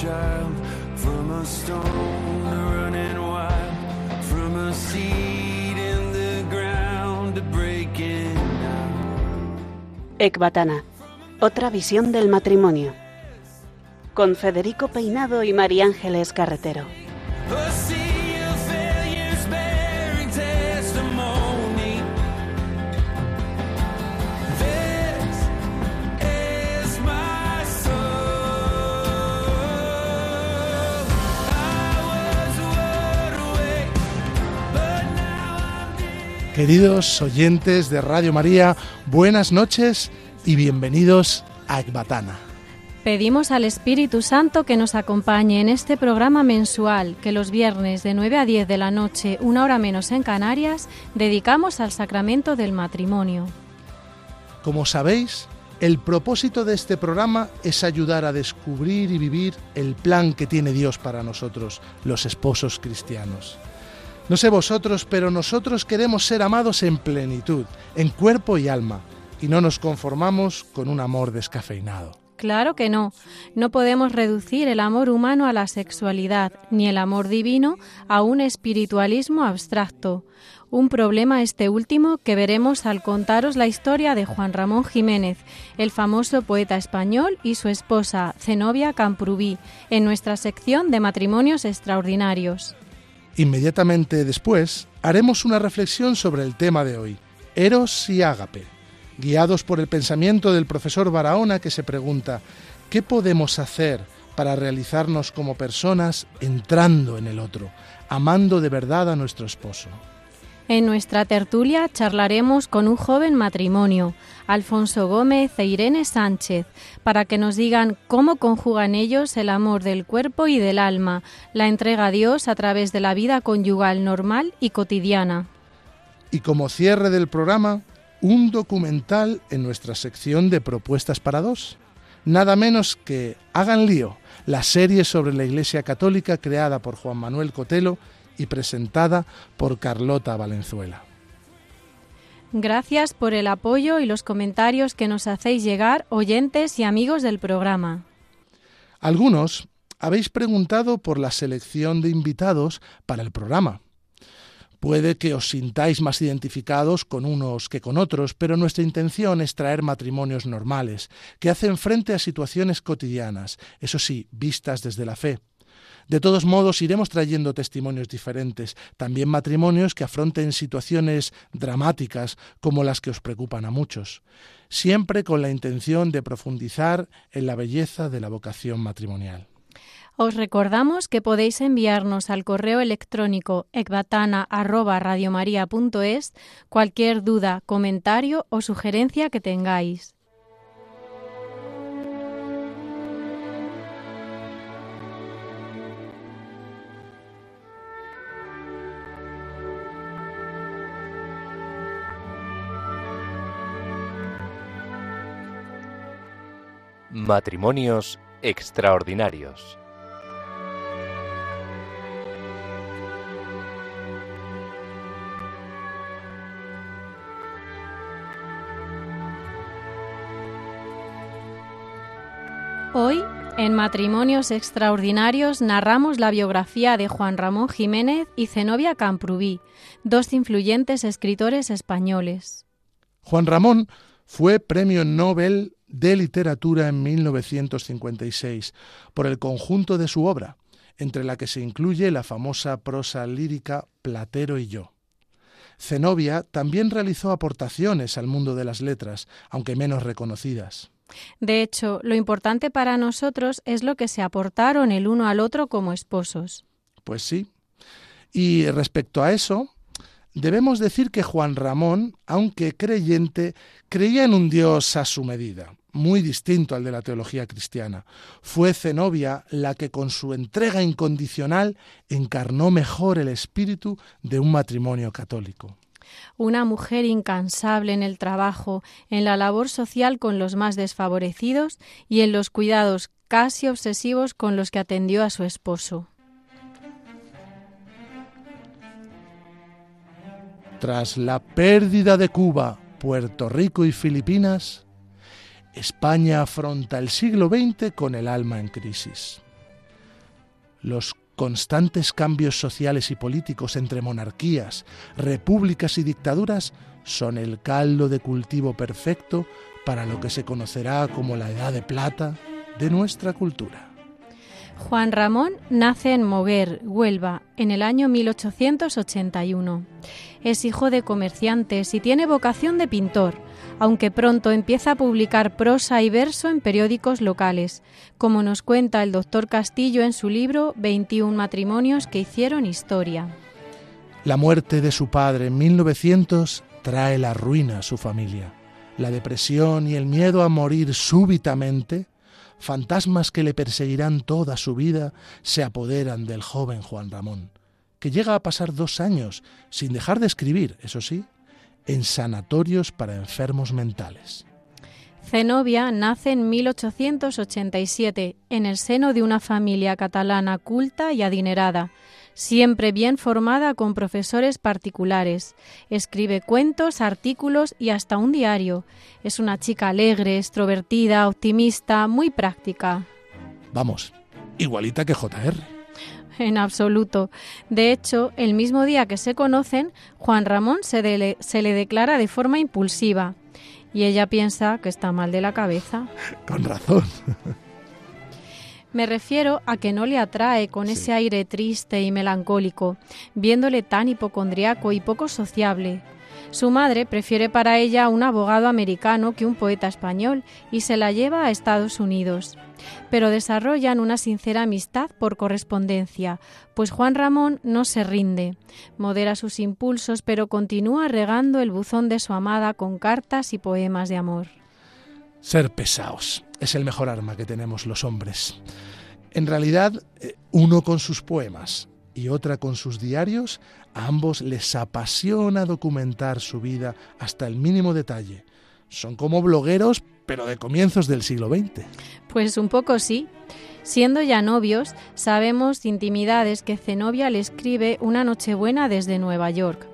child from a stone running wild from a seed in the ground to breaking out. Ecbatana, otra visión del matrimonio. Con Federico Peinado y María Ángeles Carretero. Queridos oyentes de Radio María, buenas noches y bienvenidos a Ecbatana. Pedimos al Espíritu Santo que nos acompañe en este programa mensual que los viernes de 9 a 10 de la noche, una hora menos en Canarias, dedicamos al sacramento del matrimonio. Como sabéis, el propósito de este programa es ayudar a descubrir y vivir el plan que tiene Dios para nosotros, los esposos cristianos. No sé vosotros, pero nosotros queremos ser amados en plenitud, en cuerpo y alma, y no nos conformamos con un amor descafeinado. Claro que no. No podemos reducir el amor humano a la sexualidad, ni el amor divino a un espiritualismo abstracto. Un problema este último que veremos al contaros la historia de Juan Ramón Jiménez, el famoso poeta español, y su esposa, Zenobia Camprubí, en nuestra sección de matrimonios extraordinarios. Inmediatamente después haremos una reflexión sobre el tema de hoy, Eros y Ágape, guiados por el pensamiento del profesor Barahona que se pregunta, ¿qué podemos hacer para realizarnos como personas entrando en el otro, amando de verdad a nuestro esposo? En nuestra tertulia charlaremos con un joven matrimonio, Alfonso Gómez e Irene Sánchez, para que nos digan cómo conjugan ellos el amor del cuerpo y del alma, la entrega a Dios a través de la vida conyugal normal y cotidiana. Y como cierre del programa, un documental en nuestra sección de propuestas para dos. Nada menos que Hagan lío, la serie sobre la Iglesia Católica creada por Juan Manuel Cotelo y presentada por Carlota Valenzuela. Gracias por el apoyo y los comentarios que nos hacéis llegar, oyentes y amigos del programa. Algunos habéis preguntado por la selección de invitados para el programa. Puede que os sintáis más identificados con unos que con otros, pero nuestra intención es traer matrimonios normales, que hacen frente a situaciones cotidianas, eso sí, vistas desde la fe. De todos modos, iremos trayendo testimonios diferentes, también matrimonios que afronten situaciones dramáticas como las que os preocupan a muchos, siempre con la intención de profundizar en la belleza de la vocación matrimonial. Os recordamos que podéis enviarnos al correo electrónico ecbatana@radiomaria.es cualquier duda, comentario o sugerencia que tengáis. Matrimonios extraordinarios. Hoy, en Matrimonios Extraordinarios, narramos la biografía de Juan Ramón Jiménez y Zenobia Camprubí, dos influyentes escritores españoles. Juan Ramón fue Premio Nobel de Literatura en 1956 por el conjunto de su obra, entre la que se incluye la famosa prosa lírica Platero y yo. Zenobia también realizó aportaciones al mundo de las letras, aunque menos reconocidas. De hecho, lo importante para nosotros es lo que se aportaron el uno al otro como esposos. Pues sí. Y respecto a eso, debemos decir que Juan Ramón, aunque creyente, creía en un Dios a su medida, muy distinto al de la teología cristiana. Fue Zenobia la que con su entrega incondicional encarnó mejor el espíritu de un matrimonio católico. Una mujer incansable en el trabajo, en la labor social con los más desfavorecidos y en los cuidados casi obsesivos con los que atendió a su esposo. Tras la pérdida de Cuba, Puerto Rico y Filipinas, España afronta el siglo XX con el alma en crisis. Los constantes cambios sociales y políticos entre monarquías, repúblicas y dictaduras son el caldo de cultivo perfecto para lo que se conocerá como la Edad de Plata de nuestra cultura. Juan Ramón nace en Moguer, Huelva, en el año 1881. Es hijo de comerciantes y tiene vocación de pintor, aunque pronto empieza a publicar prosa y verso en periódicos locales, como nos cuenta el doctor Castillo en su libro 21 matrimonios que hicieron historia. La muerte de su padre en 1900 trae la ruina a su familia. La depresión y el miedo a morir súbitamente fantasmas que le perseguirán toda su vida, se apoderan del joven Juan Ramón, que llega a pasar dos años, sin dejar de escribir, eso sí, en sanatorios para enfermos mentales. Zenobia nace en 1887 en el seno de una familia catalana culta y adinerada, siempre bien formada con profesores particulares. Escribe cuentos, artículos y hasta un diario. Es una chica alegre, extrovertida, optimista, muy práctica. Vamos, igualita que JR. En absoluto. De hecho, el mismo día que se conocen, Juan Ramón se, se le declara de forma impulsiva y ella piensa que está mal de la cabeza. Con razón. Me refiero a que no le atrae con ese aire triste y melancólico, viéndole tan hipocondriaco y poco sociable. Su madre prefiere para ella un abogado americano que un poeta español y se la lleva a Estados Unidos. Pero desarrollan una sincera amistad por correspondencia, pues Juan Ramón no se rinde, modera sus impulsos pero continúa regando el buzón de su amada con cartas y poemas de amor. Ser pesados es el mejor arma que tenemos los hombres. En realidad, eh, uno con sus poemas y otra con sus diarios, a ambos les apasiona documentar su vida hasta el mínimo detalle. Son como blogueros, pero de comienzos del siglo XX. Pues un poco sí. Siendo ya novios, sabemos intimidades que Zenobia le escribe una Nochebuena desde Nueva York.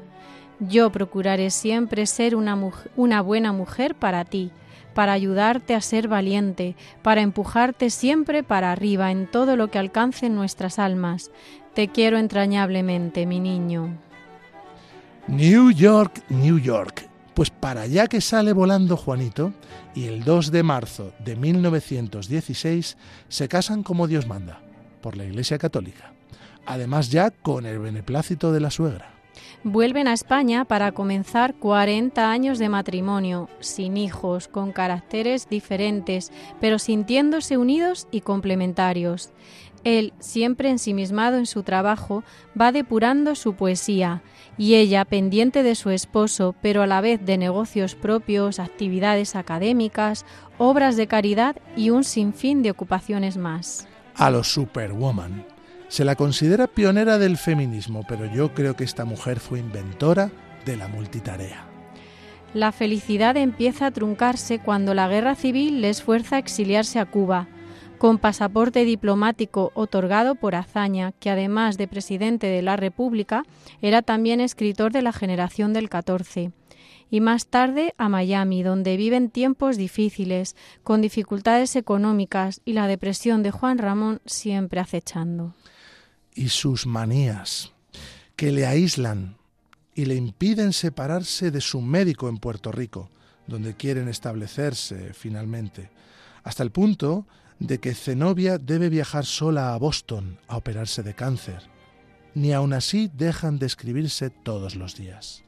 Yo procuraré siempre ser una, una buena mujer para ti para ayudarte a ser valiente, para empujarte siempre para arriba en todo lo que alcance nuestras almas. Te quiero entrañablemente, mi niño. New York, New York. Pues para allá que sale volando Juanito, y el 2 de marzo de 1916 se casan como Dios manda, por la Iglesia Católica. Además ya con el beneplácito de la suegra vuelven a España para comenzar 40 años de matrimonio, sin hijos, con caracteres diferentes, pero sintiéndose unidos y complementarios. Él, siempre ensimismado en su trabajo, va depurando su poesía, y ella, pendiente de su esposo, pero a la vez de negocios propios, actividades académicas, obras de caridad y un sinfín de ocupaciones más. A los Superwoman. Se la considera pionera del feminismo, pero yo creo que esta mujer fue inventora de la multitarea. La felicidad empieza a truncarse cuando la guerra civil les fuerza a exiliarse a Cuba, con pasaporte diplomático otorgado por Azaña, que además de presidente de la República, era también escritor de la generación del 14 y más tarde a Miami, donde viven tiempos difíciles, con dificultades económicas y la depresión de Juan Ramón siempre acechando. Y sus manías, que le aíslan y le impiden separarse de su médico en Puerto Rico, donde quieren establecerse finalmente, hasta el punto de que Zenobia debe viajar sola a Boston a operarse de cáncer. Ni aun así dejan de escribirse todos los días.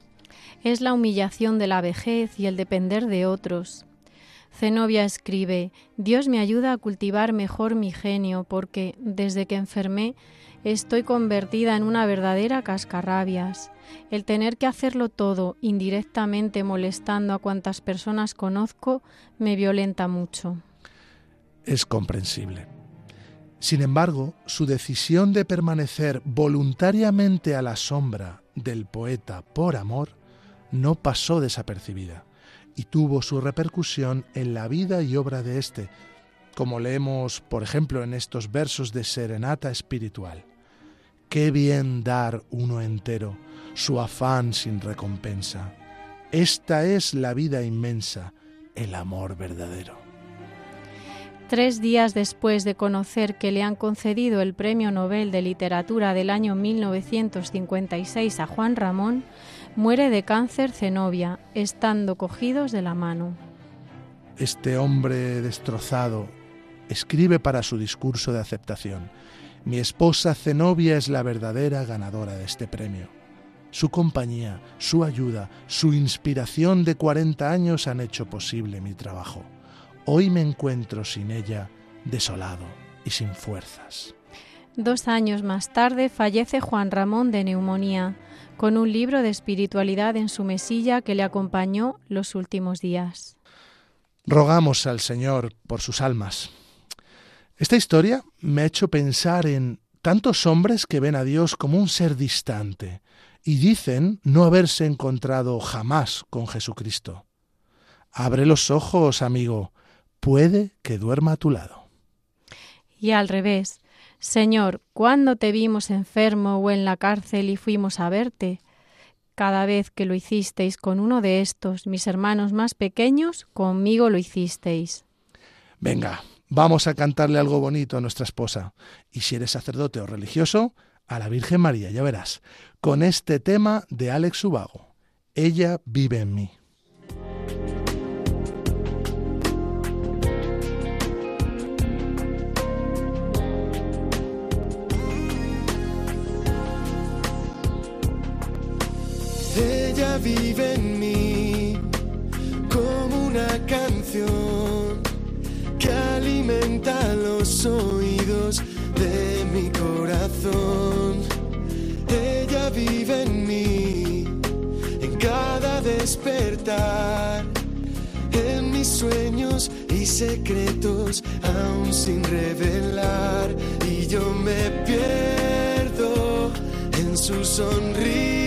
Es la humillación de la vejez y el depender de otros. Zenobia escribe, Dios me ayuda a cultivar mejor mi genio porque, desde que enfermé, Estoy convertida en una verdadera cascarrabias. El tener que hacerlo todo indirectamente molestando a cuantas personas conozco me violenta mucho. Es comprensible. Sin embargo, su decisión de permanecer voluntariamente a la sombra del poeta por amor no pasó desapercibida y tuvo su repercusión en la vida y obra de éste, como leemos, por ejemplo, en estos versos de Serenata Espiritual. Qué bien dar uno entero, su afán sin recompensa. Esta es la vida inmensa, el amor verdadero. Tres días después de conocer que le han concedido el Premio Nobel de Literatura del año 1956 a Juan Ramón, muere de cáncer Zenobia, estando cogidos de la mano. Este hombre destrozado escribe para su discurso de aceptación. Mi esposa Zenobia es la verdadera ganadora de este premio. Su compañía, su ayuda, su inspiración de 40 años han hecho posible mi trabajo. Hoy me encuentro sin ella, desolado y sin fuerzas. Dos años más tarde fallece Juan Ramón de neumonía, con un libro de espiritualidad en su mesilla que le acompañó los últimos días. Rogamos al Señor por sus almas. Esta historia me ha hecho pensar en tantos hombres que ven a Dios como un ser distante y dicen no haberse encontrado jamás con Jesucristo. Abre los ojos, amigo, puede que duerma a tu lado. Y al revés, Señor, ¿cuándo te vimos enfermo o en la cárcel y fuimos a verte? Cada vez que lo hicisteis con uno de estos, mis hermanos más pequeños, conmigo lo hicisteis. Venga, vamos a cantarle algo bonito a nuestra esposa. Y si eres sacerdote o religioso, a la Virgen María, ya verás, con este tema de Alex Ubago. Ella vive en mí. Ella vive en mí como una canción que alimenta los oídos de mi corazón. Ella vive en mí en cada despertar, en mis sueños y secretos aún sin revelar. Y yo me pierdo en su sonrisa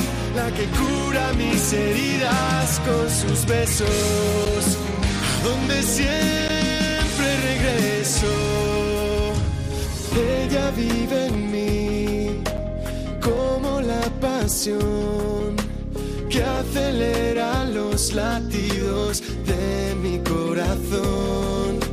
que cura mis heridas con sus besos, donde siempre regreso. Ella vive en mí como la pasión que acelera los latidos de mi corazón.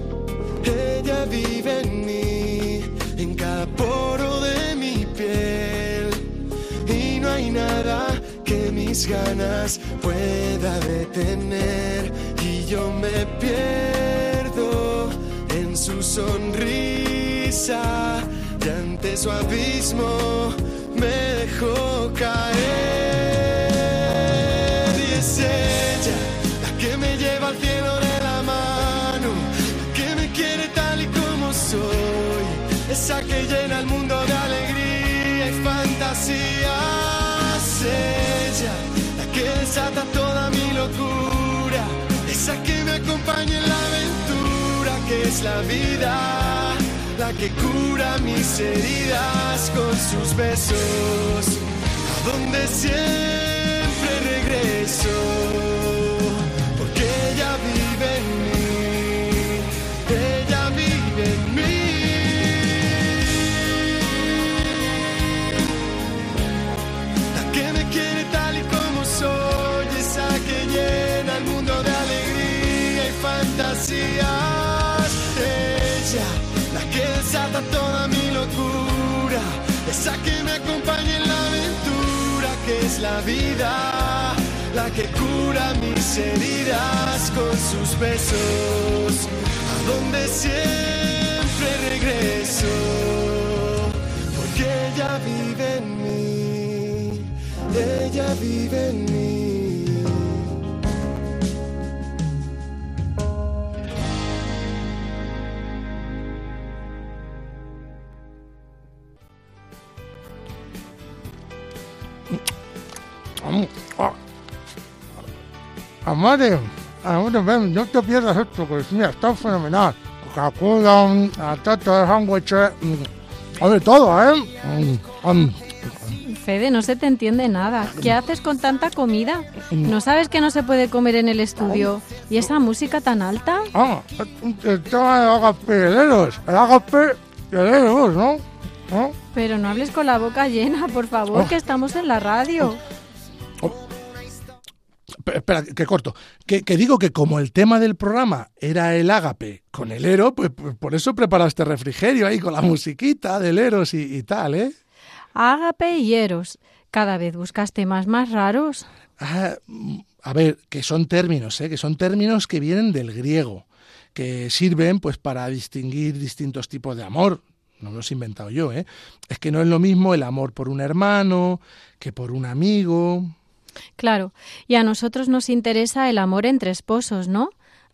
Mis ganas pueda detener y yo me pierdo en su sonrisa y ante su abismo me dejó caer. Y es ella la que me lleva al cielo de la mano la que me quiere tal y como soy esa que llena el mundo de alegría y que desata toda mi locura, esa que me acompaña en la aventura que es la vida, la que cura mis heridas con sus besos, a donde siempre regreso, fantasías. Ella, la que desata toda mi locura, esa que me acompaña en la aventura que es la vida, la que cura mis heridas con sus besos, a donde siempre regreso, porque ella vive en mí ella vive en mí. Ven, no te pierdas esto, que mira, está fenomenal. Coca-Cola, atata, sándwich, mm, ver, todo, ¿eh? Mm, mm. Fede, no se te entiende nada. ¿Qué haces con tanta comida? ¿No sabes que no se puede comer en el estudio? ¿Y esa música tan alta? Ah, el tema de agape heleros. El agape heleros, ¿no? ¿no? Pero no hables con la boca llena, por favor, Oh. que estamos en la radio. Pe- Espera, que corto. Que, que digo que como el tema del programa era el ágape con el ero, pues, pues por eso prepara este refrigerio ahí con la musiquita del eros y, y tal, ¿eh? Ágape y Eros. Cada vez buscas temas más raros. Ah, a ver, que son términos, ¿eh? que son términos que vienen del griego, que sirven pues para distinguir distintos tipos de amor. No me los he inventado yo, ¿eh? Es que no es lo mismo el amor por un hermano que por un amigo. Claro, y a nosotros nos interesa el amor entre esposos, ¿no?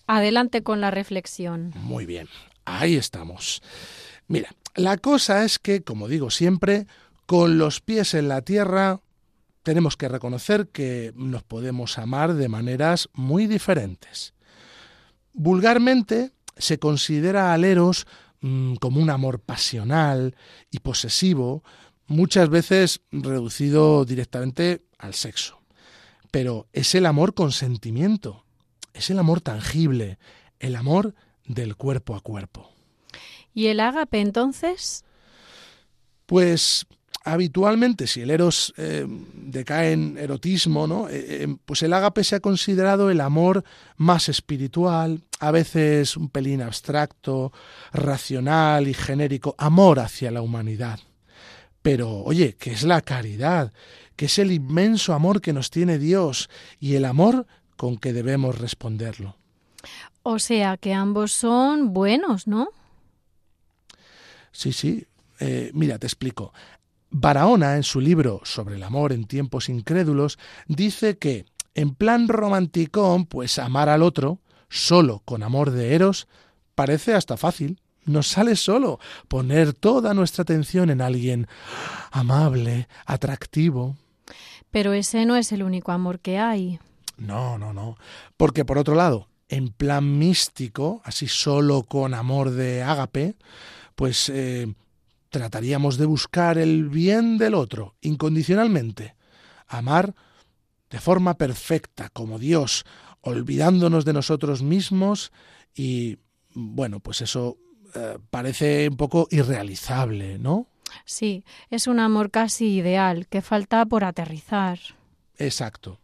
Adelante con la reflexión. Muy bien, ahí estamos. Mira, la cosa es que, como digo siempre, con los pies en la tierra tenemos que reconocer que nos podemos amar de maneras muy diferentes. Vulgarmente se considera al eros mm, como un amor pasional y posesivo, muchas veces reducido directamente al sexo. Pero es el amor con sentimiento, es el amor tangible, el amor del cuerpo a cuerpo. ¿Y el ágape entonces? Pues habitualmente, si el eros eh, decae en erotismo, ¿no? Eh, eh, pues el ágape se ha considerado el amor más espiritual, a veces un pelín abstracto, racional y genérico, amor hacia la humanidad. Pero, oye, ¿qué es la caridad? ¿Qué es el inmenso amor que nos tiene Dios y el amor con que debemos responderlo? O sea que ambos son buenos, ¿no? Sí, sí. Eh, mira, te explico. Barahona, en su libro sobre el amor en tiempos incrédulos, dice que, en plan romanticón, pues amar al otro, solo con amor de Eros, parece hasta fácil. Nos sale solo poner toda nuestra atención en alguien amable, atractivo. Pero ese no es el único amor que hay. No, no, no. Porque por otro lado, en plan místico, así solo con amor de ágape, pues eh, trataríamos de buscar el bien del otro incondicionalmente. Amar de forma perfecta, como Dios, olvidándonos de nosotros mismos y, bueno, pues eso eh, parece un poco irrealizable, ¿no? Sí, es un amor casi ideal, que falta por aterrizar. Exacto.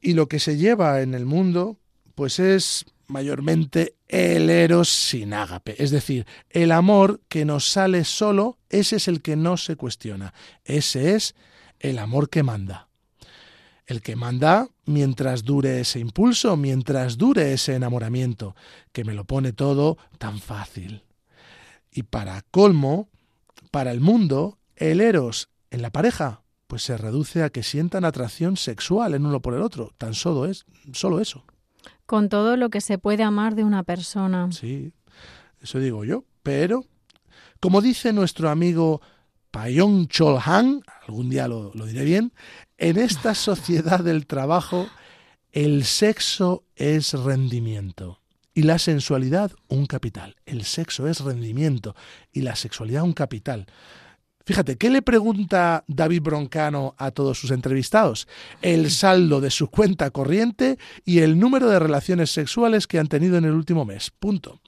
Y lo que se lleva en el mundo, pues es mayormente el eros sin ágape, es decir, el amor que nos sale solo, ese es el que no se cuestiona, ese es el amor que manda. El que manda mientras dure ese impulso, mientras dure ese enamoramiento, que me lo pone todo tan fácil. Y para colmo, para el mundo, el eros en la pareja pues se reduce a que sientan atracción sexual en uno por el otro. Tan solo es, solo eso. Con todo lo que se puede amar de una persona. Sí, eso digo yo. Pero, como dice nuestro amigo Payong Chol Han, algún día lo, lo diré bien, en esta sociedad del trabajo, el sexo es rendimiento y la sensualidad un capital. El sexo es rendimiento y la sexualidad un capital. Fíjate, ¿qué le pregunta David Broncano a todos sus entrevistados? El saldo de su cuenta corriente y el número de relaciones sexuales que han tenido en el último mes. Punto.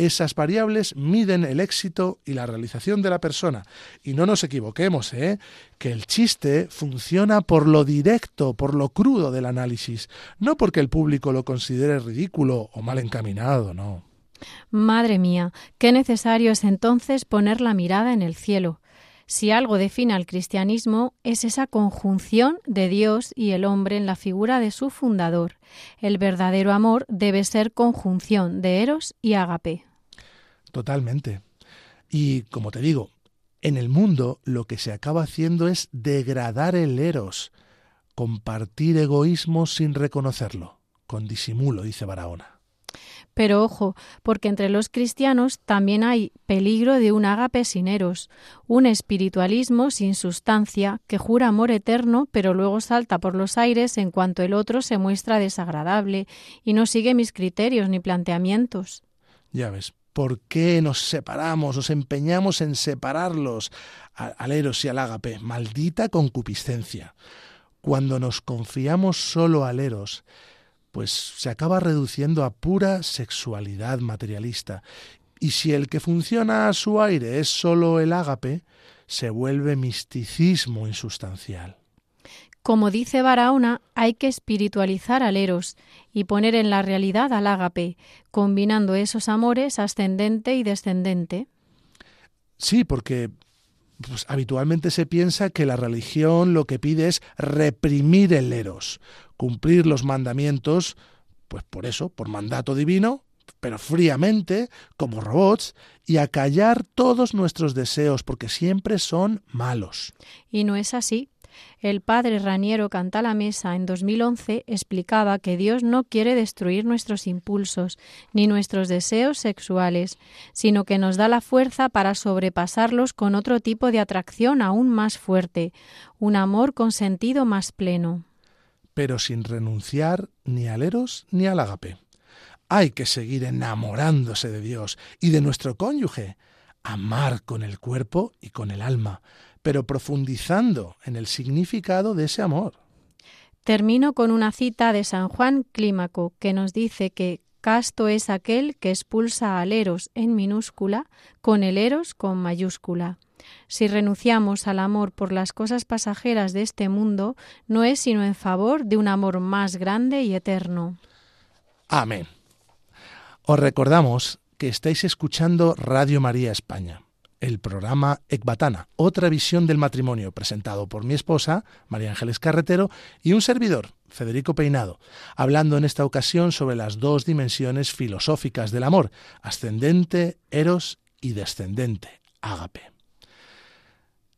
Esas variables miden el éxito y la realización de la persona. Y no nos equivoquemos, ¿eh? que el chiste funciona por lo directo, por lo crudo del análisis, no porque el público lo considere ridículo o mal encaminado, no. Madre mía, qué necesario es entonces poner la mirada en el cielo. Si algo define al cristianismo es esa conjunción de Dios y el hombre en la figura de su fundador. El verdadero amor debe ser conjunción de Eros y Ágape. Totalmente. Y como te digo, en el mundo lo que se acaba haciendo es degradar el eros, compartir egoísmo sin reconocerlo, con disimulo, dice Barahona. Pero ojo, porque entre los cristianos también hay peligro de un ágape sin eros, un espiritualismo sin sustancia que jura amor eterno pero luego salta por los aires en cuanto el otro se muestra desagradable y no sigue mis criterios ni planteamientos. Ya ves, ¿Por qué nos separamos, nos empeñamos en separarlos al eros y al ágape? Maldita concupiscencia. Cuando nos confiamos solo al eros, pues se acaba reduciendo a pura sexualidad materialista. Y si el que funciona a su aire es solo el ágape, se vuelve misticismo insustancial. Como dice Barahona, hay que espiritualizar al eros y poner en la realidad al ágape, combinando esos amores ascendente y descendente. Sí, porque pues, habitualmente se piensa que la religión lo que pide es reprimir el eros, cumplir los mandamientos, pues por eso, por mandato divino, pero fríamente, como robots, y acallar todos nuestros deseos, porque siempre son malos. Y no es así. El padre Raniero Cantalamesa en 2011 explicaba que Dios no quiere destruir nuestros impulsos ni nuestros deseos sexuales, sino que nos da la fuerza para sobrepasarlos con otro tipo de atracción aún más fuerte, un amor con sentido más pleno. Pero sin renunciar ni al eros ni al agape. Hay que seguir enamorándose de Dios y de nuestro cónyuge, amar con el cuerpo y con el alma, pero profundizando en el significado de ese amor. Termino con una cita de San Juan Clímaco que nos dice que casto es aquel que expulsa al eros en minúscula con el eros con mayúscula. Si renunciamos al amor por las cosas pasajeras de este mundo, no es sino en favor de un amor más grande y eterno. Amén. Os recordamos que estáis escuchando Radio María España el programa Ecbatana, otra visión del matrimonio, presentado por mi esposa, María Ángeles Carretero, y un servidor, Federico Peinado, hablando en esta ocasión sobre las dos dimensiones filosóficas del amor, ascendente, eros y descendente, ágape.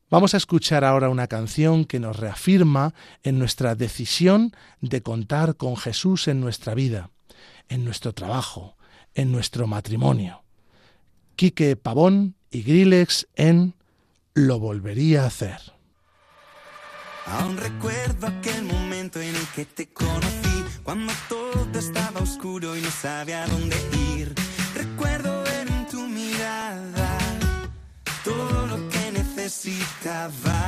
Vamos a escuchar ahora una canción que nos reafirma en nuestra decisión de contar con Jesús en nuestra vida, en nuestro trabajo, en nuestro matrimonio. Quique Pavón y Grillex en Lo volvería a hacer. Aún recuerdo aquel momento en el que te conocí, cuando todo estaba oscuro y no sabía dónde ir. Recuerdo ver en tu mirada todo lo que necesitaba.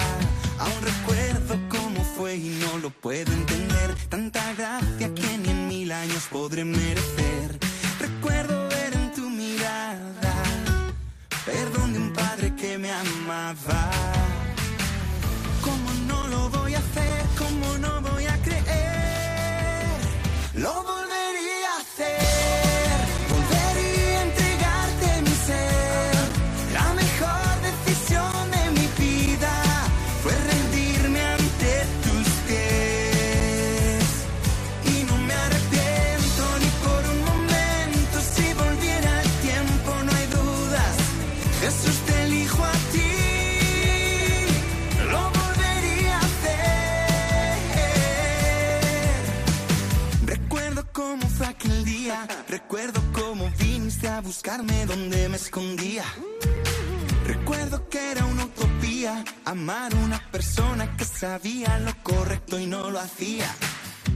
Aún recuerdo cómo fue y no lo puedo entender. Tanta gracia que ni en mil años podré merecer. Recuerdo perdón de un padre que me amaba. ¿Cómo no lo voy a hacer? ¿Cómo no voy Recuerdo cómo viniste a buscarme donde me escondía. Recuerdo que era una utopía amar una persona que sabía lo correcto y no lo hacía.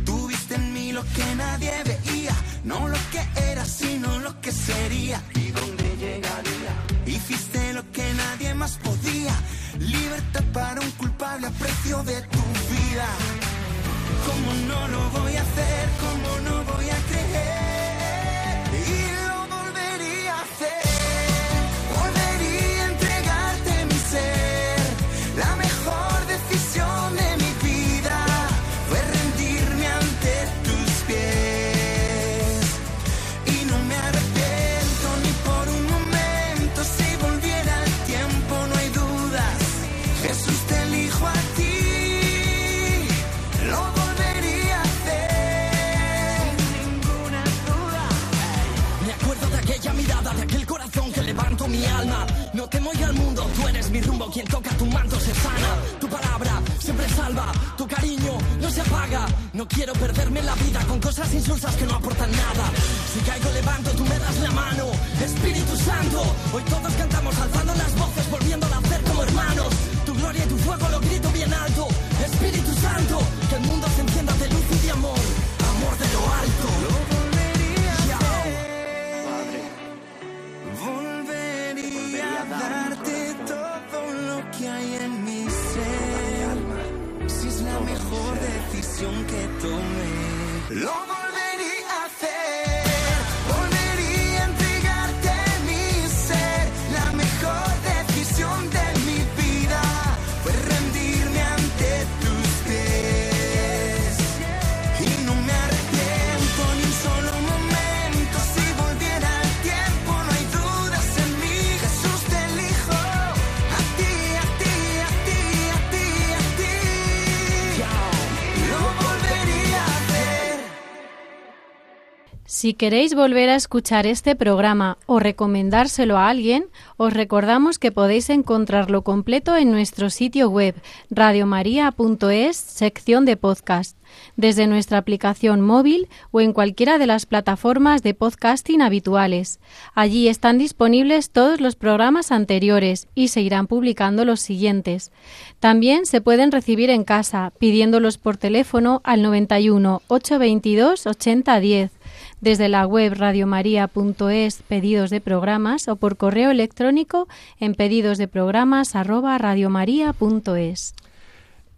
Tuviste en mí lo que nadie veía, no lo que era, sino lo que sería y dónde llegaría. Hiciste lo que nadie más podía, libertad para un culpable a precio de tu vida. ¿Cómo no lo voy a hacer? ¿Cómo Si queréis volver a escuchar este programa o recomendárselo a alguien, os recordamos que podéis encontrarlo completo en nuestro sitio web radiomaria.es, sección de podcast, desde nuestra aplicación móvil o en cualquiera de las plataformas de podcasting habituales. Allí están disponibles todos los programas anteriores y se irán publicando los siguientes. También se pueden recibir en casa pidiéndolos por teléfono al 91 822 8010 desde la web radiomaria.es pedidos de programas o por correo electrónico en pedidos de programas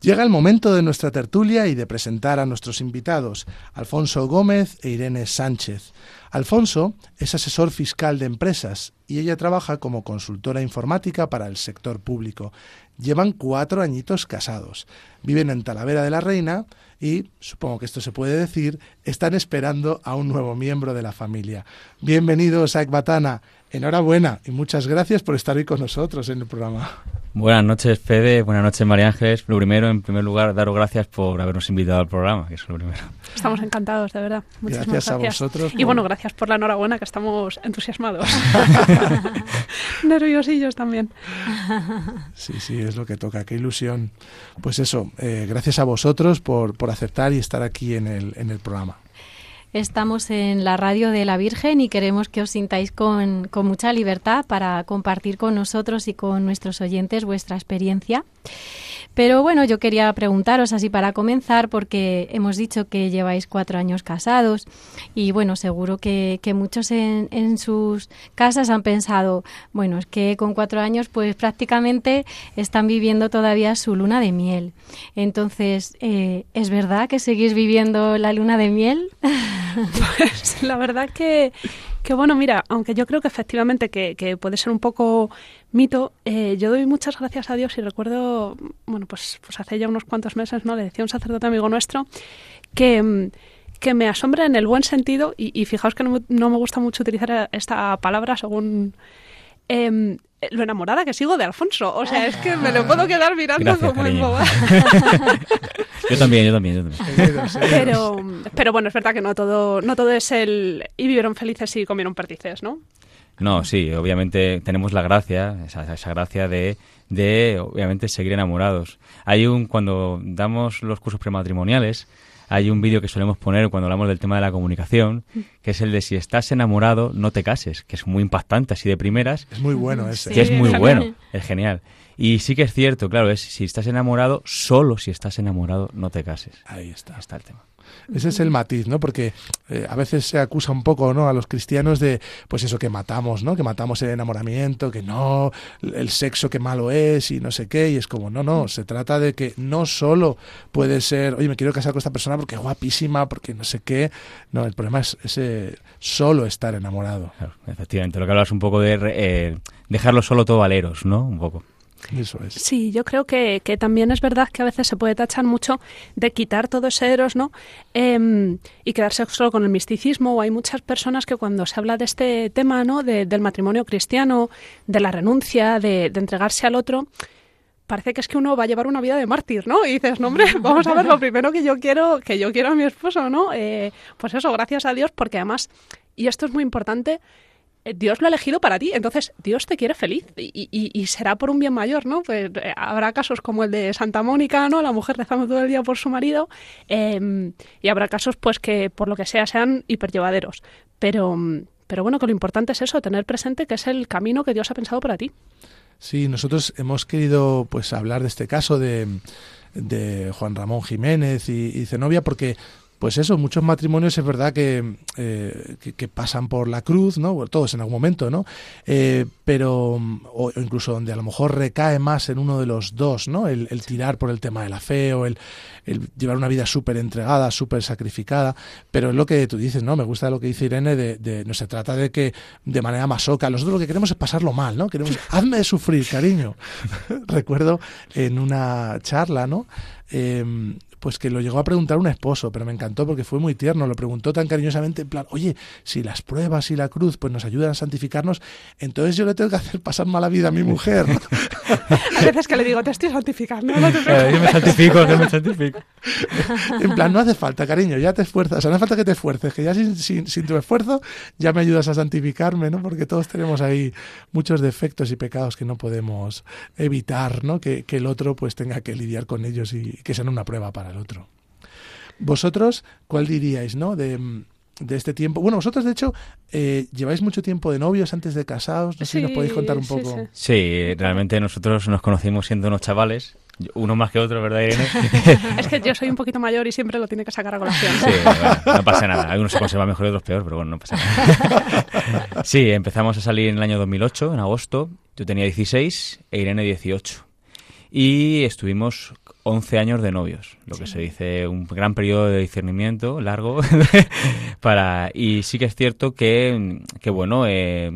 Llega el momento de nuestra tertulia y de presentar a nuestros invitados, Alfonso Gómez e Irene Sánchez. Alfonso es asesor fiscal de empresas y ella trabaja como consultora informática para el sector público. Llevan cuatro añitos casados. Viven en Talavera de la Reina y, supongo que esto se puede decir, están esperando a un nuevo miembro de la familia. Bienvenidos a Ecbatana. Enhorabuena y muchas gracias por estar hoy con nosotros en el programa. Buenas noches, Fede. Buenas noches, María Ángeles. Lo primero, en primer lugar, daros gracias por habernos invitado al programa, que es lo primero. Estamos encantados, de verdad. Muchísimas gracias, a vosotros. Y bueno, gracias por la enhorabuena, que estamos entusiasmados. Nerviosillos también. Sí, sí, es lo que toca. Qué ilusión. Pues eso, eh, gracias a vosotros por, por aceptar y estar aquí en el, en el programa. Estamos en la radio de la Virgen y queremos que os sintáis con, con, mucha libertad para compartir con nosotros y con nuestros oyentes vuestra experiencia. Pero bueno, yo quería preguntaros así para comenzar, porque hemos dicho que lleváis cuatro años casados y bueno, seguro que, que muchos en, en, sus casas han pensado, bueno, es que con cuatro años pues prácticamente están viviendo todavía su luna de miel. Entonces, eh, ¿es verdad que seguís viviendo la luna de miel? Pues la verdad que, que bueno, mira, aunque yo creo que efectivamente que, que puede ser un poco mito, eh, yo doy muchas gracias a Dios y recuerdo, bueno, pues, pues hace ya unos cuantos meses, ¿no? Le decía un sacerdote amigo nuestro que, que me asombra en el buen sentido, y, y fijaos que no, no, me gusta mucho utilizar esta palabra según... Eh, lo enamorada que sigo de Alfonso. O sea, es que me lo puedo quedar mirando Gracias, como cariño. embobada. yo también, yo también, yo también. Pero, pero bueno, es verdad que no todo, no todo es el... Y vivieron felices y comieron perdices, ¿no? No, sí, obviamente tenemos la gracia, esa, esa gracia de, de, obviamente, seguir enamorados. Hay un, cuando damos los cursos prematrimoniales, hay un vídeo que solemos poner cuando hablamos del tema de la comunicación, que es el de si estás enamorado, no te cases, que es muy impactante así de primeras. Es muy bueno ese. Que es muy bueno, es genial. Y sí que es cierto, claro, es si estás enamorado, solo si estás enamorado, no te cases. Ahí está. Está el tema. Ese es el matiz, ¿no? Porque eh, a veces se acusa un poco, ¿no? A los cristianos de, pues eso, que matamos, ¿no? Que matamos el enamoramiento, que no, el sexo que malo es y no sé qué. Y es como, no, no, se trata de que no solo puede ser, oye, me quiero casar con esta persona porque es guapísima, porque no sé qué. No, el problema es ese solo estar enamorado. Claro, efectivamente, lo que hablas un poco de eh, dejarlo solo todo valeros, ¿no? Un poco. Eso es. Sí, yo creo que, que, también es verdad que a veces se puede tachar mucho de quitar todo ese eros, ¿no? Eh, y quedarse solo con el misticismo. O hay muchas personas que cuando se habla de este tema, ¿no? De, del matrimonio cristiano, de la renuncia, de, de, entregarse al otro, parece que es que uno va a llevar una vida de mártir, ¿no? Y dices, no, hombre, vamos a ver, lo primero que yo quiero, que yo quiero a mi esposo, ¿no? Eh, pues eso, gracias a Dios, porque además, y esto es muy importante, Dios lo ha elegido para ti, entonces Dios te quiere feliz y, y, y, será por un bien mayor, ¿no? Pues eh, habrá casos como el de Santa Mónica, ¿no? La mujer rezando todo el día por su marido eh, y habrá casos pues que por lo que sea sean hiperllevaderos, pero, pero bueno, que lo importante es eso, tener presente que es el camino que Dios ha pensado para ti. Sí, nosotros hemos querido pues hablar de este caso de, de Juan Ramón Jiménez y, y Zenobia porque pues eso, muchos matrimonios es verdad que, eh, que, que, pasan por la cruz, ¿no? Bueno, todos en algún momento, ¿no? Eh, pero, o incluso donde a lo mejor recae más en uno de los dos, ¿no? El, el tirar por el tema de la fe o el, el llevar una vida súper entregada, súper sacrificada, pero es lo que tú dices, ¿no? Me gusta lo que dice Irene de, de, no se trata de que de manera masoca, nosotros lo que queremos es pasarlo mal, ¿no? Queremos, hazme sufrir, cariño. Recuerdo en una charla, ¿no? Eh, pues que lo llegó a preguntar un esposo, pero me encantó porque fue muy tierno, lo preguntó tan cariñosamente, en plan, oye, si las pruebas y la cruz pues nos ayudan a santificarnos, entonces yo le tengo que hacer pasar mala vida a mi mujer. a veces que le digo, te estoy santificando. No yo me santifico, yo me santifico. en plan, no hace falta, cariño, ya te esfuerzas, no hace falta que te esfuerces, que ya sin, sin, sin tu esfuerzo ya me ayudas a santificarme, ¿no? Porque todos tenemos ahí muchos defectos y pecados que no podemos evitar, ¿no? Que, que el otro pues tenga que lidiar con ellos y que sean una prueba para el otro. Vosotros, ¿cuál diríais, no? De, de este tiempo. Bueno, vosotros de hecho eh, lleváis mucho tiempo de novios antes de casados. No sé si nos podéis contar un poco. Sí, realmente nosotros nos conocimos siendo unos chavales. Uno más que otro, ¿verdad, Irene? es que yo soy un poquito mayor y siempre lo tiene que sacar a colación. Sí, no pasa nada. Algunos se conservan mejor y otros peor, pero bueno, no pasa nada. Sí, empezamos a salir en el año 2008, en agosto. Yo tenía 16 e Irene 18. Y estuvimos 11 años de novios, lo que se dice un gran periodo de discernimiento largo. para Y sí que es cierto que, que bueno, eh,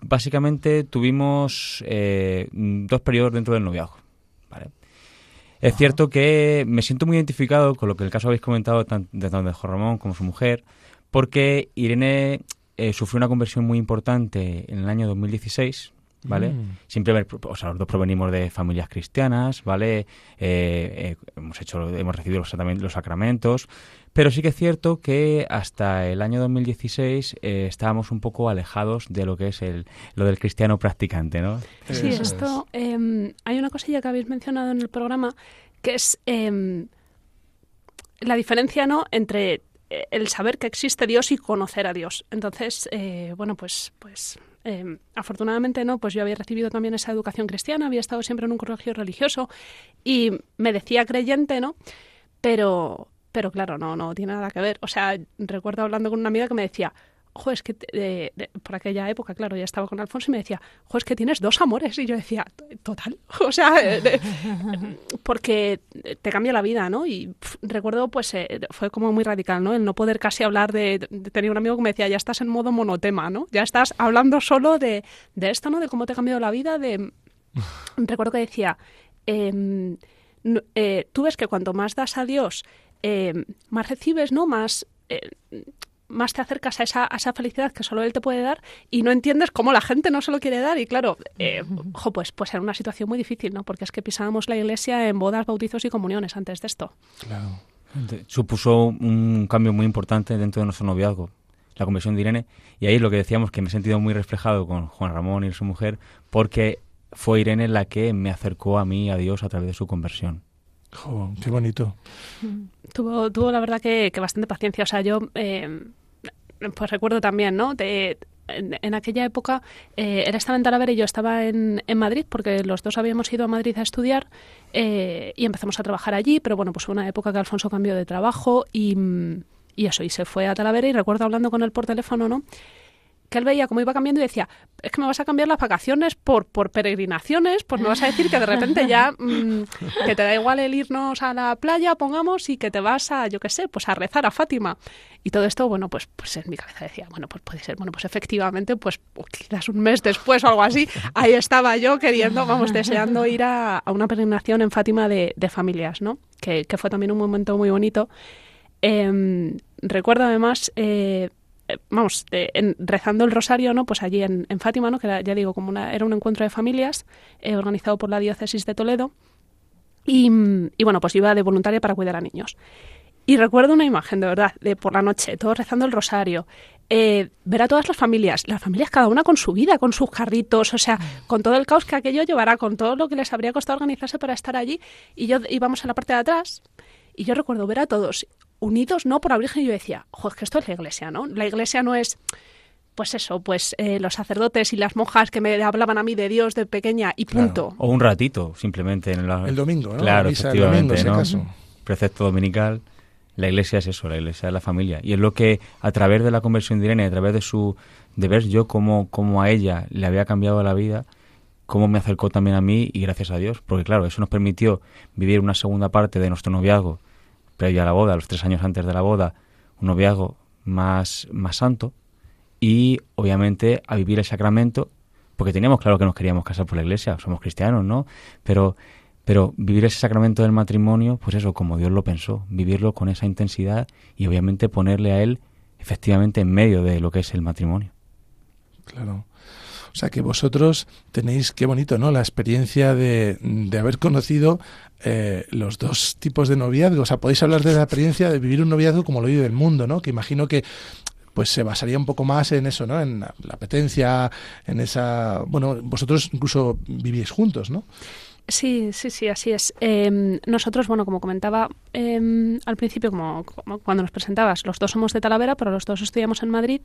básicamente tuvimos eh, dos periodos dentro del noviazgo. Es cierto que me siento muy identificado con lo que el caso habéis comentado tanto de Jorge Ramón como su mujer, porque Irene eh, sufrió una conversión muy importante en el año 2016, ¿vale? Mm. Siempre, o sea, los dos provenimos de familias cristianas, ¿vale? Eh, eh, hemos hecho, hemos recibido los, los, sacramentos, pero sí que es cierto que hasta el año 2016 eh, estábamos un poco alejados de lo que es el, lo del cristiano practicante, ¿no? Sí, esto, em, hay una cosilla que habéis mencionado en el programa que es em, la diferencia, ¿no? Entre el saber que existe Dios y conocer a Dios. Entonces, bueno, pues, pues Em, afortunadamente no, pues yo había recibido también esa educación cristiana, había estado siempre en un colegio religioso y me decía creyente, ¿no? Pero, pero claro, no, no tiene nada que ver. O sea, recuerdo hablando con una amiga que me decía, ojo, es que por aquella época, claro, ya estaba con Alfonso y me decía, ojo, es que tienes dos amores. Y yo decía, total, o sea, porque te cambia la vida, ¿no? Y recuerdo, pues eh, fue como muy radical, ¿no? El no poder casi hablar de, Tenía un amigo que me decía, ya estás en modo monotema, ¿no? Ya estás hablando solo de, esto, ¿no? De cómo te ha cambiado la vida, de... recuerdo que decía, em, eh, tú ves que cuanto más das a Dios, em, más recibes, ¿no? Más eh, más te acercas a esa, a esa felicidad que solo él te puede dar y no entiendes cómo la gente no se lo quiere dar. Y claro, eh, pues, pues era una situación muy difícil, ¿no? Porque es que pisábamos la iglesia en bodas, bautizos y comuniones antes de esto. Claro. Supuso un cambio muy importante dentro de nuestro noviazgo, la conversión de Irene. Y ahí lo que decíamos, que me he sentido muy reflejado con Juan Ramón y su mujer, porque fue Irene la que me acercó a mí, a Dios, a través de su conversión qué bonito. Tuvo, tuvo la verdad que, bastante paciencia. O sea, yo eh, pues recuerdo también, ¿no? De, en, aquella época eh, él estaba en Talavera y yo estaba en, Madrid porque los dos habíamos ido a Madrid a estudiar eh, y empezamos a trabajar allí, pero bueno, pues fue una época que Alfonso cambió de trabajo y, y eso, y se fue a Talavera y recuerdo hablando con él por teléfono, ¿no? Que él veía cómo iba cambiando y decía, es que me vas a cambiar las vacaciones por, por peregrinaciones, pues me vas a decir que de repente ya mm, que te da igual el irnos a la playa, pongamos, y que te vas a, yo qué sé, pues a rezar a Fátima. Y todo esto, bueno, pues, pues en mi cabeza decía, bueno, pues puede ser, bueno, pues efectivamente, pues, quizás un mes después o algo así, ahí estaba yo queriendo, vamos, deseando ir a, una peregrinación en Fátima de, familias, ¿no? Que, fue también un momento muy bonito. Em, recuerdo además... Eh, eh, vamos, en, rezando el rosario, ¿no? Pues allí en, Fátima, ¿no? Que era, ya digo, como una, era un encuentro de familias eh, organizado por la diócesis de Toledo. Y, bueno, pues iba de voluntaria para cuidar a niños. Y recuerdo una imagen, de verdad, de por la noche, todos rezando el rosario, eh, ver a todas las familias, las familias cada una con su vida, con sus carritos, o sea, con todo el caos que aquello llevará, con todo lo que les habría costado organizarse para estar allí. Y yo íbamos en la parte de atrás y yo recuerdo ver a todos unidos, ¿no? Por la Virgen, y yo decía, ojo, es que esto es la iglesia, ¿no? La iglesia no es pues eso, pues eh, los sacerdotes y las monjas que me hablaban a mí de Dios de pequeña y punto. O un ratito, simplemente. En El domingo, ¿no? Claro, efectivamente, Precepto dominical. La iglesia es eso, la iglesia es la familia. Y es lo que, a través de la conversión de Irene, a través de su de ver yo cómo, cómo a ella le había cambiado la vida, cómo me acercó también a mí y gracias a Dios. Porque claro, eso nos permitió vivir una segunda parte de nuestro noviazgo previo a la boda, los tres años antes de la boda, un noviazgo más, más santo y obviamente a vivir el sacramento, porque teníamos claro que nos queríamos casar por la iglesia, somos cristianos, ¿no? Pero Pero vivir ese sacramento del matrimonio, pues eso, como Dios lo pensó, vivirlo con esa intensidad y obviamente ponerle a Él efectivamente en medio de lo que es el matrimonio. Claro. O sea que vosotros tenéis, qué bonito, ¿no? La experiencia de, de haber conocido eh, los dos tipos de noviazgo. O sea, podéis hablar de la experiencia de vivir un noviazgo como lo vive el mundo, ¿no? Que imagino que pues se basaría un poco más en eso, ¿no? En la apetencia, en esa... Bueno, vosotros incluso vivís juntos, ¿no? Sí, sí, sí, así es. Em, nosotros, bueno, como comentaba em, al principio, como, cuando nos presentabas, los dos somos de Talavera, pero los dos estudiamos en Madrid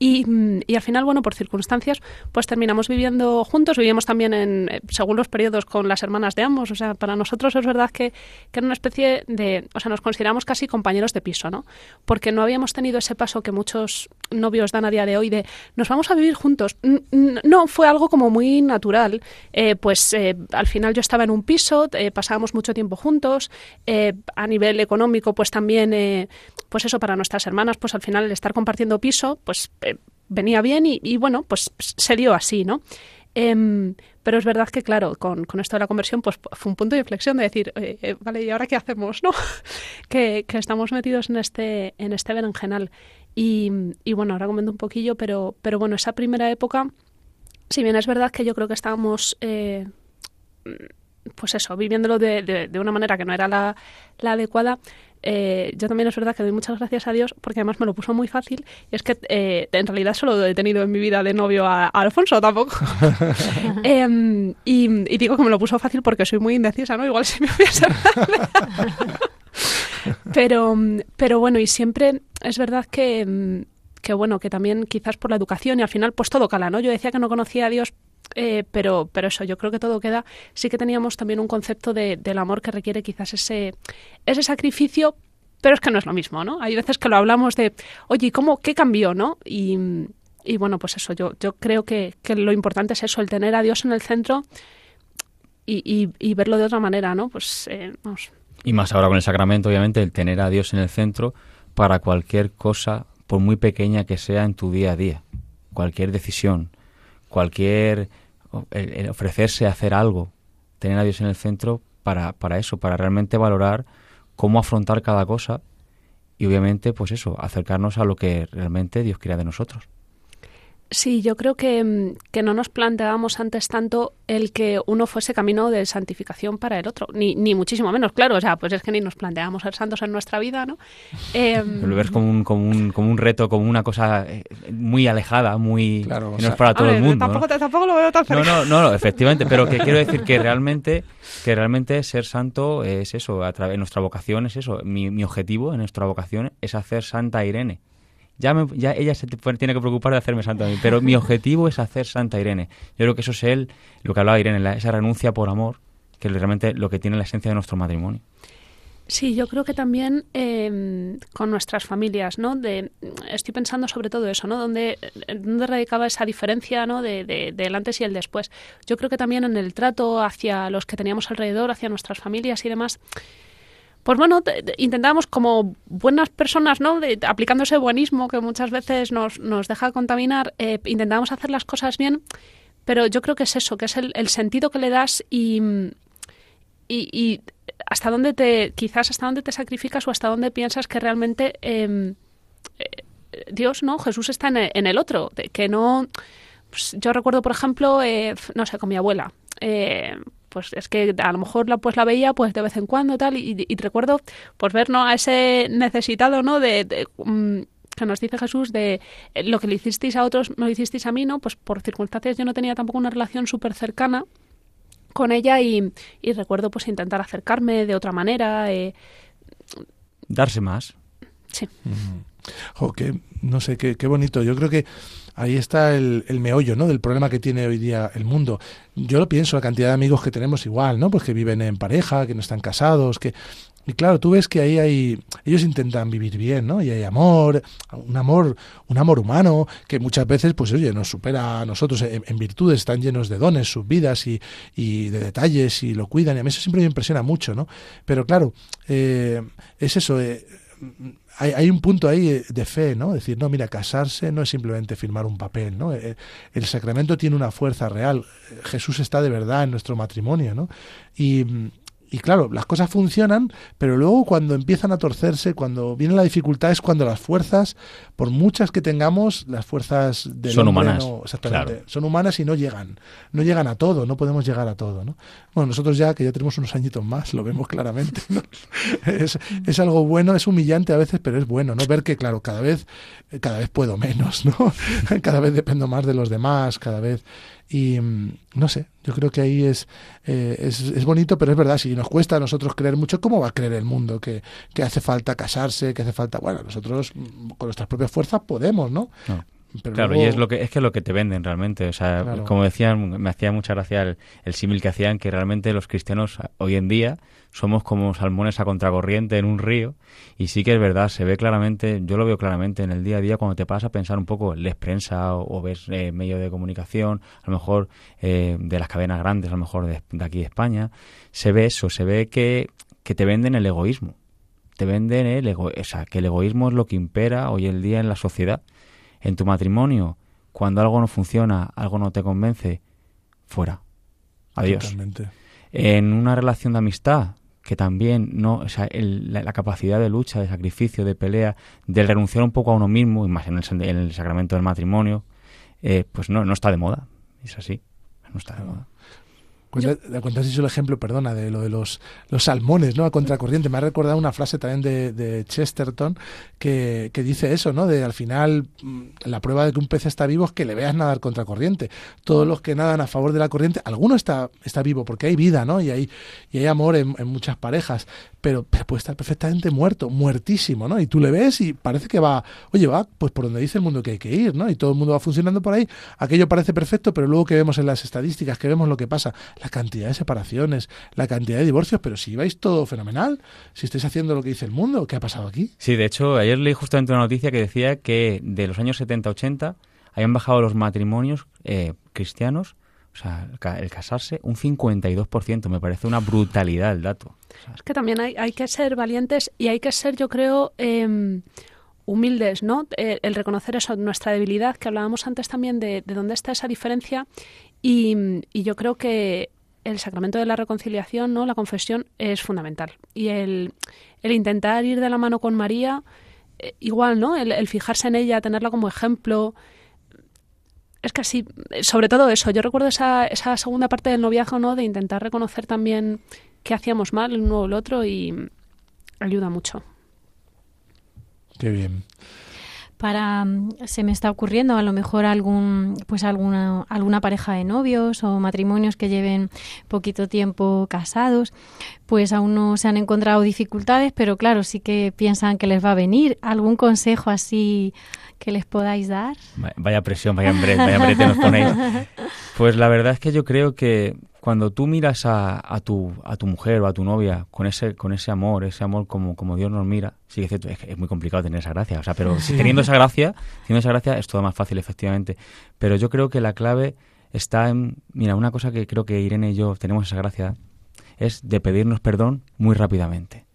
y, y, al final, bueno, por circunstancias, pues terminamos viviendo juntos. Vivíamos también en, eh, según los periodos, con las hermanas de ambos. O sea, para nosotros es verdad que, que era una especie de, o sea, nos consideramos casi compañeros de piso, ¿no? Porque no habíamos tenido ese paso que muchos novios dan a día de hoy de nos vamos a vivir juntos. No, fue algo como muy natural. Eh, pues eh, al final yo estaba en un piso, eh, pasábamos mucho tiempo juntos, eh, a nivel económico pues también, eh, pues eso para nuestras hermanas, pues al final el estar compartiendo piso pues venía bien y, bueno, pues se dio así, ¿no? Em, pero es verdad que, claro, con, con, esto de la conversión, pues fue un punto de inflexión de decir, vale, ¿y ahora qué hacemos? ¿no? que, que, estamos metidos en este, en este berenjenal. Y, bueno, ahora comento un poquillo, pero, pero bueno, esa primera época, si bien es verdad que yo creo que estábamos pues eso, viviéndolo de, de, una manera que no era la, la adecuada, eh, yo también es verdad que doy muchas gracias a Dios porque además me lo puso muy fácil. Y es que eh, en realidad solo he tenido en mi vida de novio a, Alfonso tampoco. Em, y, y, digo que me lo puso fácil porque soy muy indecisa, ¿no? Igual si me hubiese pero, pero bueno, y siempre es verdad que, que bueno, que también quizás por la educación y al final pues todo cala, ¿no? Yo decía que no conocía a Dios eh, pero, pero eso, yo creo que todo queda. Sí que teníamos también un concepto de, del amor que requiere quizás ese, ese sacrificio, pero es que no es lo mismo, ¿no? Hay veces que lo hablamos de, oye, ¿cómo, qué cambió, no? Y, y bueno, pues eso, yo, yo creo que, que, lo importante es eso, el tener a Dios en el centro y, y, verlo de otra manera, ¿no? Pues eh. Y más ahora con el sacramento, obviamente, el tener a Dios en el centro para cualquier cosa, por muy pequeña que sea en tu día a día, cualquier decisión, cualquier ofrecerse a hacer algo, tener a Dios en el centro para, para eso, para realmente valorar cómo afrontar cada cosa y obviamente pues eso, acercarnos a lo que realmente Dios quiere de nosotros. Sí, yo creo que, mm, que, no nos planteábamos antes tanto el que uno fuese camino de santificación para el otro, ni, ni muchísimo menos, claro, o sea, pues es que ni nos planteábamos ser santos en nuestra vida, ¿no? Eh, lo ves como un, como, un, como un reto, como una cosa eh, muy alejada, muy... Claro, no es para todo el mundo. Tampoco, ¿no? tampoco, lo veo tan feliz. No, no, no, efectivamente, pero que quiero decir que realmente, que realmente ser santo es eso, a través, nuestra vocación es eso, mi, mi objetivo en nuestra vocación es hacer Santa Irene ya, ya ella se tiene que preocupar de hacerme santa a mí, pero mi objetivo es hacer santa Irene. Yo creo que eso es él, lo que hablaba Irene, esa renuncia por amor, que es realmente lo que tiene la esencia de nuestro matrimonio. Sí, yo creo que también eh, con nuestras familias, ¿no? De, estoy pensando sobre todo eso, ¿no? ¿Dónde, dónde radicaba esa diferencia, ¿no? De, de, del antes y el después. Yo creo que también en el trato hacia los que teníamos alrededor, hacia nuestras familias y demás, pues bueno, intentábamos como buenas personas, ¿no? De, aplicando ese buenismo que muchas veces nos, nos deja contaminar, eh, intentábamos hacer las cosas bien, pero yo creo que es eso, que es el, sentido que le das y, y, hasta dónde te, quizás hasta dónde te sacrificas o hasta dónde piensas que realmente eh, Dios, ¿no? Jesús está en el, en el otro, que no... Pues yo recuerdo, por ejemplo, eh, no sé, con mi abuela. Eh, pues es que a lo mejor la, pues la veía pues de vez en cuando tal y, y recuerdo pues ver ¿no? a ese necesitado no de, um, que nos dice Jesús de eh, lo que le hicisteis a otros me lo hicisteis a mí no pues por circunstancias yo no tenía tampoco una relación súper cercana con ella y, y, recuerdo pues intentar acercarme de otra manera eh. darse más sí mm. que no sé qué, qué bonito yo creo que ahí está el, el, meollo ¿no? del problema que tiene hoy día el mundo. Yo lo pienso, la cantidad de amigos que tenemos igual, ¿no? Pues que viven en pareja, que no están casados, que... Y claro, tú ves que ahí hay, ellos intentan vivir bien, ¿no? Y hay amor, un amor, un amor humano que muchas veces, pues oye, nos supera a nosotros en, virtudes, están llenos de dones, sus vidas y, y, de detalles y lo cuidan. Y a mí eso siempre me impresiona mucho, ¿no? Pero claro, eh, es eso, eh, hay, un punto ahí de fe, ¿no? Decir, no, mira, casarse no es simplemente firmar un papel, ¿no? El, el sacramento tiene una fuerza real. Jesús está de verdad en nuestro matrimonio, ¿no? Y y claro, las cosas funcionan, pero luego cuando empiezan a torcerse, cuando viene la dificultad es cuando las fuerzas, por muchas que tengamos, las fuerzas del son humanas, exactamente, son humanas y no llegan, no llegan a todo, no podemos llegar a todo, ¿no? Bueno, nosotros ya que ya tenemos unos añitos más, lo vemos claramente, es, es, algo bueno, es humillante a veces, pero es bueno, ¿no? Ver que claro, cada vez cada vez puedo menos, ¿no? cada vez dependo más de los demás, cada vez y mm, no sé, yo creo que ahí es, eh, es, es, bonito, pero es verdad, si nos cuesta a nosotros creer mucho, ¿cómo va a creer el mundo que, que hace falta casarse, que hace falta, bueno, nosotros mm, con nuestras propias fuerzas podemos, ¿no? Claro, y es lo que es que lo que te venden realmente. O sea, como decían, me hacía mucha gracia el, el símil que hacían que realmente los cristianos hoy en día somos como salmones a contracorriente en un río y sí que es verdad, se ve claramente, yo lo veo claramente en el día a día cuando te pasas a pensar un poco, lees prensa o, ves eh, medios de comunicación, a lo mejor eh, de las cadenas grandes, a lo mejor de, aquí de España, se ve eso, se ve que, que te venden el egoísmo. Te venden el ego, o sea, que el egoísmo es lo que impera hoy en día en la sociedad en tu matrimonio, cuando algo no funciona, algo no te convence, fuera. Adiós. En una relación de amistad, que también no, o sea, la, capacidad de lucha, de sacrificio, de pelea, de renunciar un poco a uno mismo, y más en el, en el sacramento del matrimonio, eh, pues no, no está de moda. Es así, no está de moda. Cuenta, cuentas el ejemplo, perdona, de lo de los, los salmones, ¿no? A contracorriente. Me ha recordado una frase también de, de Chesterton que, que, dice eso, ¿no? De al final, mm, la prueba de que un pez está vivo es que le veas nadar contracorriente. Todos los que nadan a favor de la corriente, alguno está, está vivo porque hay vida, ¿no? Y hay, y hay amor en, en muchas parejas pero, puede estar perfectamente muerto, muertísimo, ¿no? Y tú le ves y parece que va, oye, va pues por donde dice el mundo que hay que ir, ¿no? Y todo el mundo va funcionando por ahí. Aquello parece perfecto, pero luego que vemos en las estadísticas, que vemos lo que pasa, la cantidad de separaciones, la cantidad de divorcios, pero si vais todo fenomenal, si estáis haciendo lo que dice el mundo, ¿qué ha pasado aquí? Sí, de hecho, ayer leí justamente una noticia que decía que de los años 70-80 habían bajado los matrimonios eh, cristianos o sea, el casarse un 52%, me parece una brutalidad el dato. es que también hay, hay, que ser valientes y hay que ser, yo creo, eh, humildes, ¿no? Eh, el reconocer eso, nuestra debilidad, que hablábamos antes también de, de dónde está esa diferencia y, y, yo creo que el sacramento de la reconciliación, ¿no? La confesión es fundamental y el, el intentar ir de la mano con María, eh, igual, ¿no? El, fijarse en ella, tenerla como ejemplo, es que así, sobre todo eso, yo recuerdo esa, esa segunda parte del noviazgo, ¿no? De intentar reconocer también qué hacíamos mal el uno o el otro y ayuda mucho. Qué bien para se me está ocurriendo a lo mejor algún pues alguna alguna pareja de novios o matrimonios que lleven poquito tiempo casados pues aún no se han encontrado dificultades pero claro sí que piensan que les va a venir algún consejo así que les podáis dar? Vaya presión, vaya hambre, vaya hambre nos ponéis. Pues la verdad es que yo creo que cuando tú miras a, a, tu, a tu mujer o a tu novia con ese, con ese amor, ese amor como, como Dios nos mira, sí que es cierto, es, muy complicado tener esa gracia, o sea, pero teniendo esa gracia, teniendo esa gracia es todo más fácil, efectivamente. Pero yo creo que la clave está en, mira, una cosa que creo que Irene y yo tenemos esa gracia, es de pedirnos perdón muy rápidamente.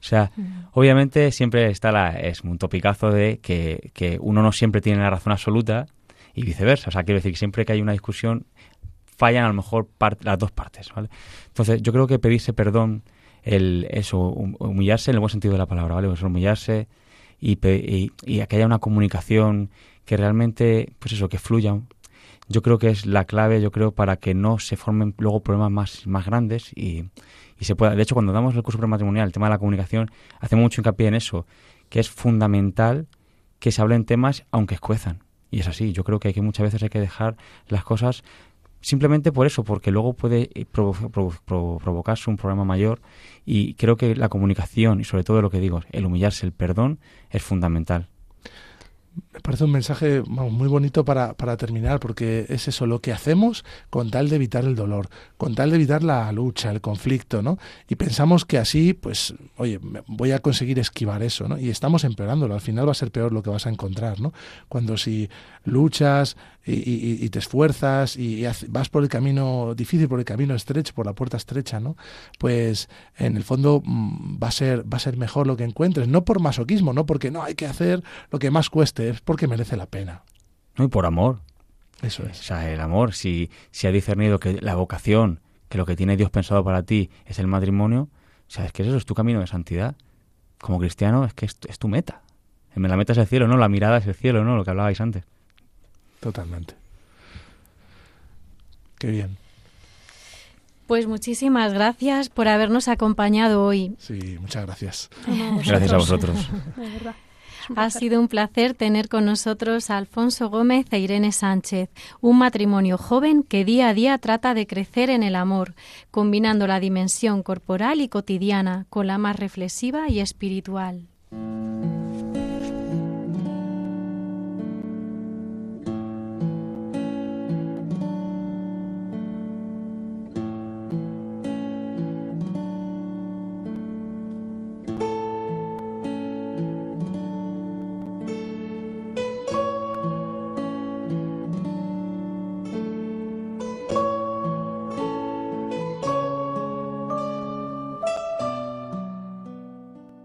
O sea, obviamente siempre está la, es un topicazo de que, que, uno no siempre tiene la razón absoluta y viceversa. O sea, quiero decir que siempre que hay una discusión fallan a lo mejor las dos partes, ¿vale? Entonces, yo creo que pedirse perdón, el, eso, humillarse en el buen sentido de la palabra, ¿vale? Pues humillarse y, y, y que haya una comunicación que realmente, pues eso, que fluya, yo creo que es la clave, yo creo, para que no se formen luego problemas más, más grandes y, y se pueda. De hecho, cuando damos el curso prematrimonial, el tema de la comunicación, hacemos mucho hincapié en eso, que es fundamental que se hablen temas aunque escuezan. Y es así, yo creo que, hay que muchas veces hay que dejar las cosas simplemente por eso, porque luego puede eh, provocarse un problema mayor y creo que la comunicación y sobre todo lo que digo, el humillarse, el perdón es fundamental me parece un mensaje muy bonito para, para, terminar, porque es eso, lo que hacemos con tal de evitar el dolor, con tal de evitar la lucha, el conflicto, ¿no? Y pensamos que así, pues, oye, voy a conseguir esquivar eso, ¿no? Y estamos empeorándolo, al final va a ser peor lo que vas a encontrar, ¿no? Cuando si luchas y, te esfuerzas y, vas por el camino difícil, por el camino estrecho, por la puerta estrecha, ¿no? Pues en el fondo mm, va a ser va a ser mejor lo que encuentres, no por masoquismo, no porque no hay que hacer lo que más cueste, es porque merece la pena. No, y por amor. Eso es. O sea, el amor, si, si ha discernido que la vocación, que lo que tiene Dios pensado para ti es el matrimonio, ¿sabes que eso? Es tu camino de santidad. Como cristiano, es que es, es tu meta. La meta es el cielo, ¿no? La mirada es el cielo, ¿no? Lo que hablabais antes. Totalmente. Qué bien. Pues muchísimas gracias por habernos acompañado hoy. Sí, muchas gracias. gracias a vosotros. Ha sido un placer tener con nosotros a Alfonso Gómez e Irene Sánchez, un matrimonio joven que día a día trata de crecer en el amor, combinando la dimensión corporal y cotidiana con la más reflexiva y espiritual.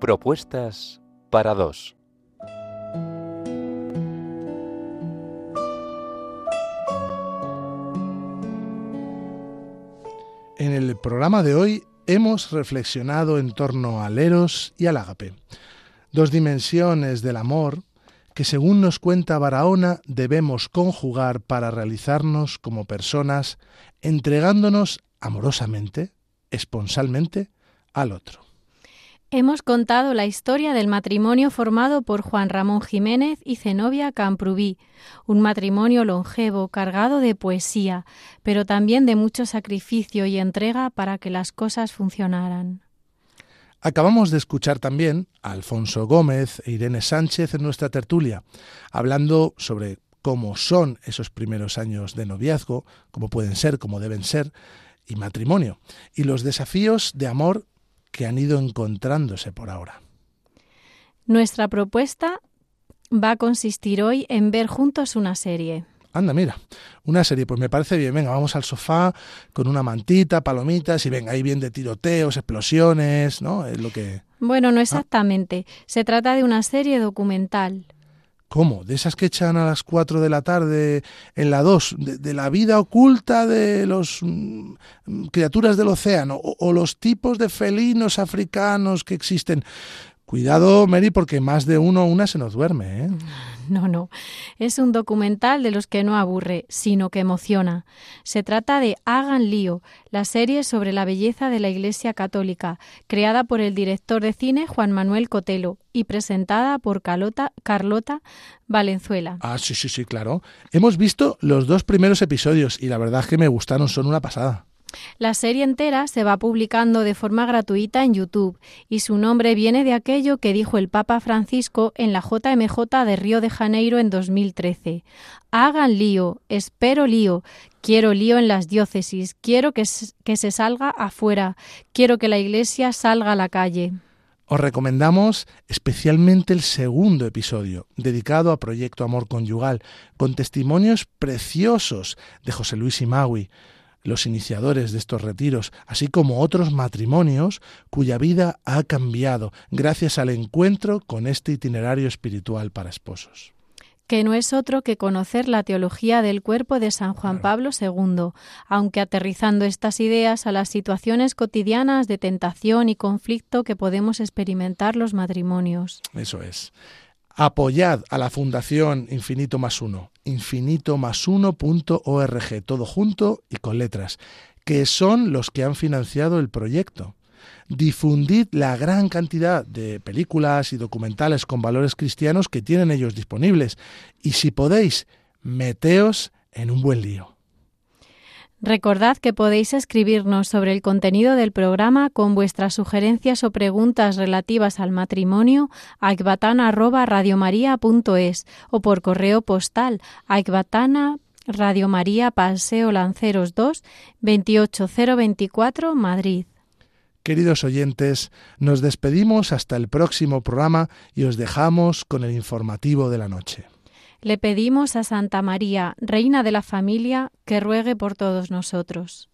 Propuestas para dos. En el programa de hoy hemos reflexionado en torno al eros y al ágape, dos dimensiones del amor que según nos cuenta Barahona debemos conjugar para realizarnos como personas entregándonos amorosamente, esponsalmente, al otro. Hemos contado la historia del matrimonio formado por Juan Ramón Jiménez y Zenobia Camprubí, un matrimonio longevo, cargado de poesía, pero también de mucho sacrificio y entrega para que las cosas funcionaran. Acabamos de escuchar también a Alfonso Gómez e Irene Sánchez en nuestra tertulia, hablando sobre cómo son esos primeros años de noviazgo, cómo pueden ser, cómo deben ser, y matrimonio, y los desafíos de amor que han ido encontrándose por ahora. Nuestra propuesta va a consistir hoy en ver juntos una serie. Anda, mira, una serie, pues me parece bien. Venga, vamos al sofá con una mantita, palomitas y venga, ahí bien de tiroteos, explosiones, ¿no? Es lo que. Bueno, no exactamente. Se trata de una serie documental. ¿Cómo? ¿De esas que echan a las 4 de la tarde en la 2? De, la vida oculta de las mm, criaturas del océano o, los tipos de felinos africanos que existen. Cuidado, Mary, porque más de uno o una se nos duerme. ¿eh? No, no. Es un documental de los que no aburre, sino que emociona. Se trata de Hagan lío, la serie sobre la belleza de la Iglesia Católica, creada por el director de cine Juan Manuel Cotelo y presentada por Carlota, Carlota Valenzuela. Ah, sí, sí, sí, claro. Hemos visto los dos primeros episodios y la verdad es que me gustaron, son una pasada. La serie entera se va publicando de forma gratuita en YouTube y su nombre viene de aquello que dijo el Papa Francisco en la JMJ de Río de Janeiro en 2013. Hagan lío, espero lío, quiero lío en las diócesis, quiero que, que se salga afuera, quiero que la Iglesia salga a la calle. Os recomendamos especialmente el segundo episodio, dedicado a Proyecto Amor Conyugal, con testimonios preciosos de José Luis Imagui los iniciadores de estos retiros, así como otros matrimonios cuya vida ha cambiado gracias al encuentro con este itinerario espiritual para esposos que no es otro que conocer la teología del cuerpo de San Juan Pablo II, aunque aterrizando estas ideas a las situaciones cotidianas de tentación y conflicto que podemos experimentar los matrimonios. Eso es. Apoyad a la Fundación Infinito más Uno, infinito más uno.org, todo junto y con letras, que son los que han financiado el proyecto. Difundid la gran cantidad de películas y documentales con valores cristianos que tienen ellos disponibles. Y si podéis, meteos en un buen lío. Recordad que podéis escribirnos sobre el contenido del programa con vuestras sugerencias o preguntas relativas al matrimonio a ecbatana@radiomaria.es o por correo postal a ecbatana Radio Paseo Lanceros 2 28024 Madrid. Queridos oyentes, nos despedimos hasta el próximo programa y os dejamos con el informativo de la noche. Le pedimos a Santa María, Reina de la Familia, que ruegue por todos nosotros.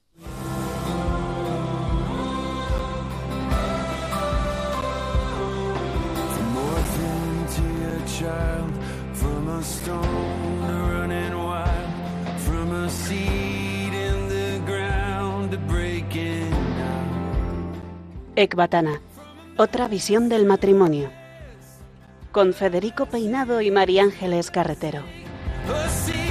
Ecbatana, otra visión del matrimonio. Con Federico Peinado y María Ángeles Carretero. Oh,